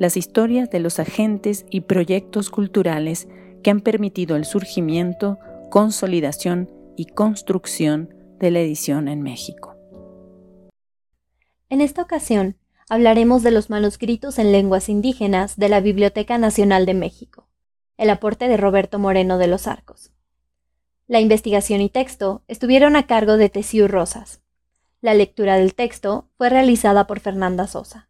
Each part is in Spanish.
las historias de los agentes y proyectos culturales que han permitido el surgimiento, consolidación y construcción de la edición en México. En esta ocasión hablaremos de los manuscritos en lenguas indígenas de la Biblioteca Nacional de México, el aporte de Roberto Moreno de los Arcos. La investigación y texto estuvieron a cargo de Tesiu Rosas. La lectura del texto fue realizada por Fernanda Sosa.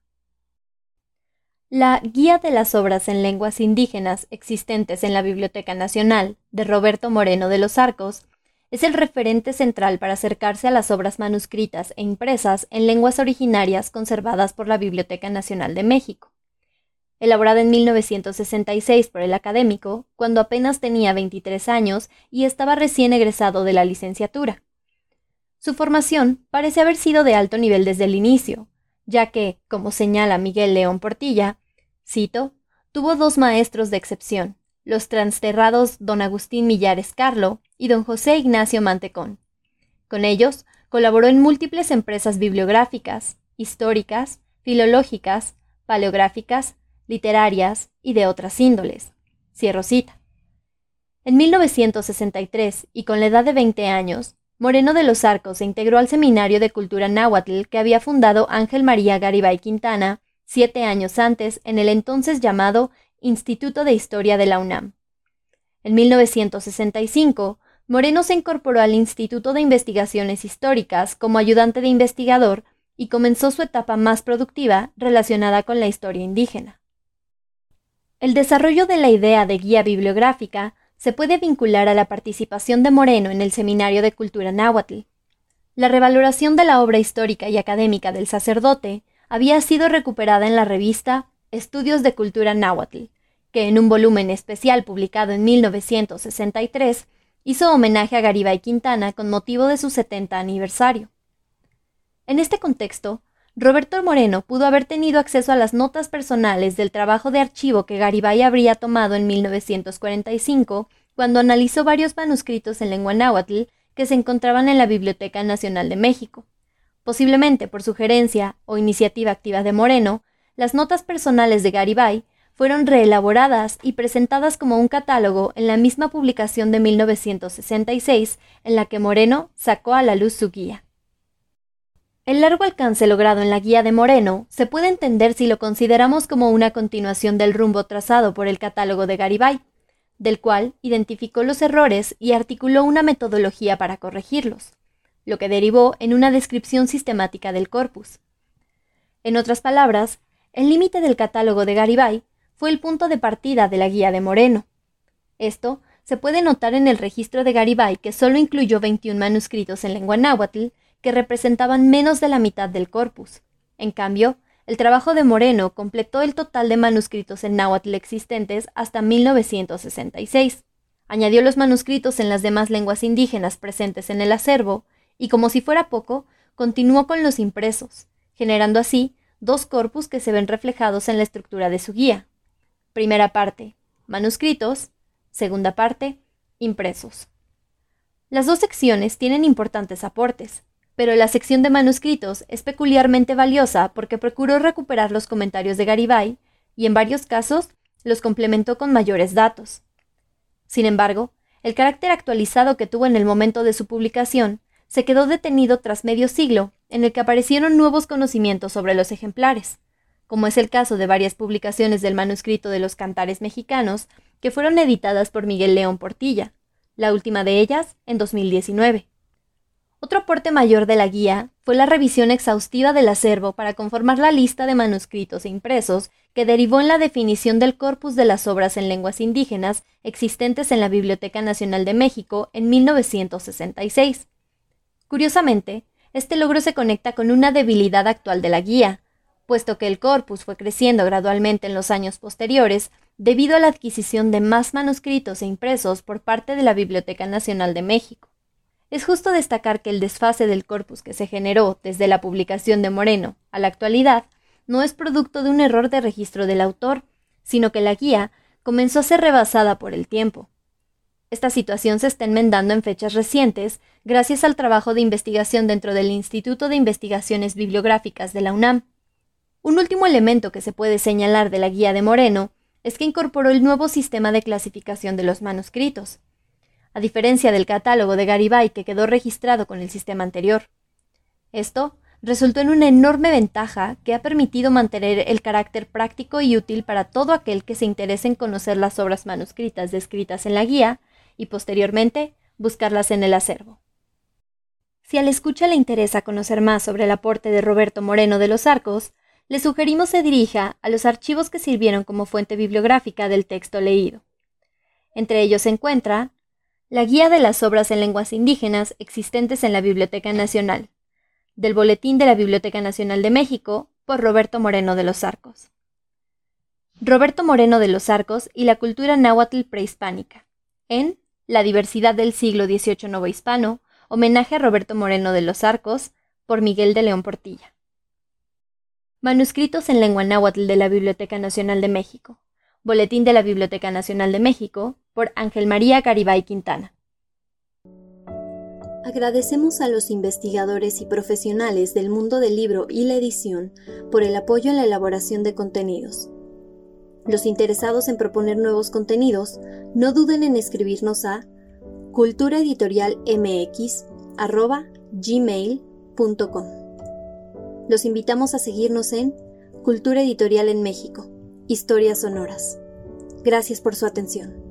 La Guía de las Obras en Lenguas Indígenas existentes en la Biblioteca Nacional de Roberto Moreno de los Arcos es el referente central para acercarse a las obras manuscritas e impresas en lenguas originarias conservadas por la Biblioteca Nacional de México. Elaborada en 1966 por el académico, cuando apenas tenía 23 años y estaba recién egresado de la licenciatura. Su formación parece haber sido de alto nivel desde el inicio, ya que, como señala Miguel León Portilla, cito, tuvo dos maestros de excepción, los transterrados don Agustín Millares Carlo y don José Ignacio Mantecón. Con ellos colaboró en múltiples empresas bibliográficas, históricas, filológicas, paleográficas, literarias y de otras índoles. Cierro cita. En 1963, y con la edad de 20 años, Moreno de los Arcos se integró al Seminario de Cultura Náhuatl que había fundado Ángel María Garibay Quintana siete años antes en el entonces llamado Instituto de Historia de la UNAM. En 1965, Moreno se incorporó al Instituto de Investigaciones Históricas como ayudante de investigador y comenzó su etapa más productiva relacionada con la historia indígena. El desarrollo de la idea de guía bibliográfica se puede vincular a la participación de Moreno en el Seminario de Cultura Náhuatl. La revaloración de la obra histórica y académica del sacerdote había sido recuperada en la revista Estudios de Cultura Náhuatl, que en un volumen especial publicado en 1963 hizo homenaje a Garibay Quintana con motivo de su 70 aniversario. En este contexto, Roberto Moreno pudo haber tenido acceso a las notas personales del trabajo de archivo que Garibay habría tomado en 1945 cuando analizó varios manuscritos en lengua náhuatl que se encontraban en la Biblioteca Nacional de México. Posiblemente por sugerencia o iniciativa activa de Moreno, las notas personales de Garibay fueron reelaboradas y presentadas como un catálogo en la misma publicación de 1966 en la que Moreno sacó a la luz su guía. El largo alcance logrado en la guía de Moreno se puede entender si lo consideramos como una continuación del rumbo trazado por el catálogo de Garibay, del cual identificó los errores y articuló una metodología para corregirlos, lo que derivó en una descripción sistemática del corpus. En otras palabras, el límite del catálogo de Garibay fue el punto de partida de la guía de Moreno. Esto se puede notar en el registro de Garibay que solo incluyó 21 manuscritos en lengua náhuatl que representaban menos de la mitad del corpus. En cambio, el trabajo de Moreno completó el total de manuscritos en náhuatl existentes hasta 1966. Añadió los manuscritos en las demás lenguas indígenas presentes en el acervo y, como si fuera poco, continuó con los impresos, generando así dos corpus que se ven reflejados en la estructura de su guía. Primera parte, manuscritos. Segunda parte, impresos. Las dos secciones tienen importantes aportes pero la sección de manuscritos es peculiarmente valiosa porque procuró recuperar los comentarios de Garibay y en varios casos los complementó con mayores datos. Sin embargo, el carácter actualizado que tuvo en el momento de su publicación se quedó detenido tras medio siglo, en el que aparecieron nuevos conocimientos sobre los ejemplares, como es el caso de varias publicaciones del manuscrito de los cantares mexicanos que fueron editadas por Miguel León Portilla, la última de ellas en 2019. Otro aporte mayor de la guía fue la revisión exhaustiva del acervo para conformar la lista de manuscritos e impresos que derivó en la definición del corpus de las obras en lenguas indígenas existentes en la Biblioteca Nacional de México en 1966. Curiosamente, este logro se conecta con una debilidad actual de la guía, puesto que el corpus fue creciendo gradualmente en los años posteriores debido a la adquisición de más manuscritos e impresos por parte de la Biblioteca Nacional de México. Es justo destacar que el desfase del corpus que se generó desde la publicación de Moreno a la actualidad no es producto de un error de registro del autor, sino que la guía comenzó a ser rebasada por el tiempo. Esta situación se está enmendando en fechas recientes gracias al trabajo de investigación dentro del Instituto de Investigaciones Bibliográficas de la UNAM, un último elemento que se puede señalar de la guía de Moreno es que incorporó el nuevo sistema de clasificación de los manuscritos, a diferencia del catálogo de Garibay que quedó registrado con el sistema anterior. Esto resultó en una enorme ventaja que ha permitido mantener el carácter práctico y útil para todo aquel que se interese en conocer las obras manuscritas descritas en la guía y posteriormente buscarlas en el acervo. Si al escucha le interesa conocer más sobre el aporte de Roberto Moreno de los Arcos, le sugerimos se dirija a los archivos que sirvieron como fuente bibliográfica del texto leído. Entre ellos se encuentra la Guía de las Obras en Lenguas Indígenas existentes en la Biblioteca Nacional, del Boletín de la Biblioteca Nacional de México, por Roberto Moreno de los Arcos. Roberto Moreno de los Arcos y la cultura náhuatl prehispánica, en La diversidad del siglo XVIII novohispano, homenaje a Roberto Moreno de los Arcos, por Miguel de León Portilla. Manuscritos en lengua náhuatl de la Biblioteca Nacional de México. Boletín de la Biblioteca Nacional de México por Ángel María Garibay Quintana. Agradecemos a los investigadores y profesionales del mundo del libro y la edición por el apoyo en la elaboración de contenidos. Los interesados en proponer nuevos contenidos, no duden en escribirnos a culturaeditorialmx.gmail.com. Los invitamos a seguirnos en Cultura Editorial en México, Historias Sonoras. Gracias por su atención.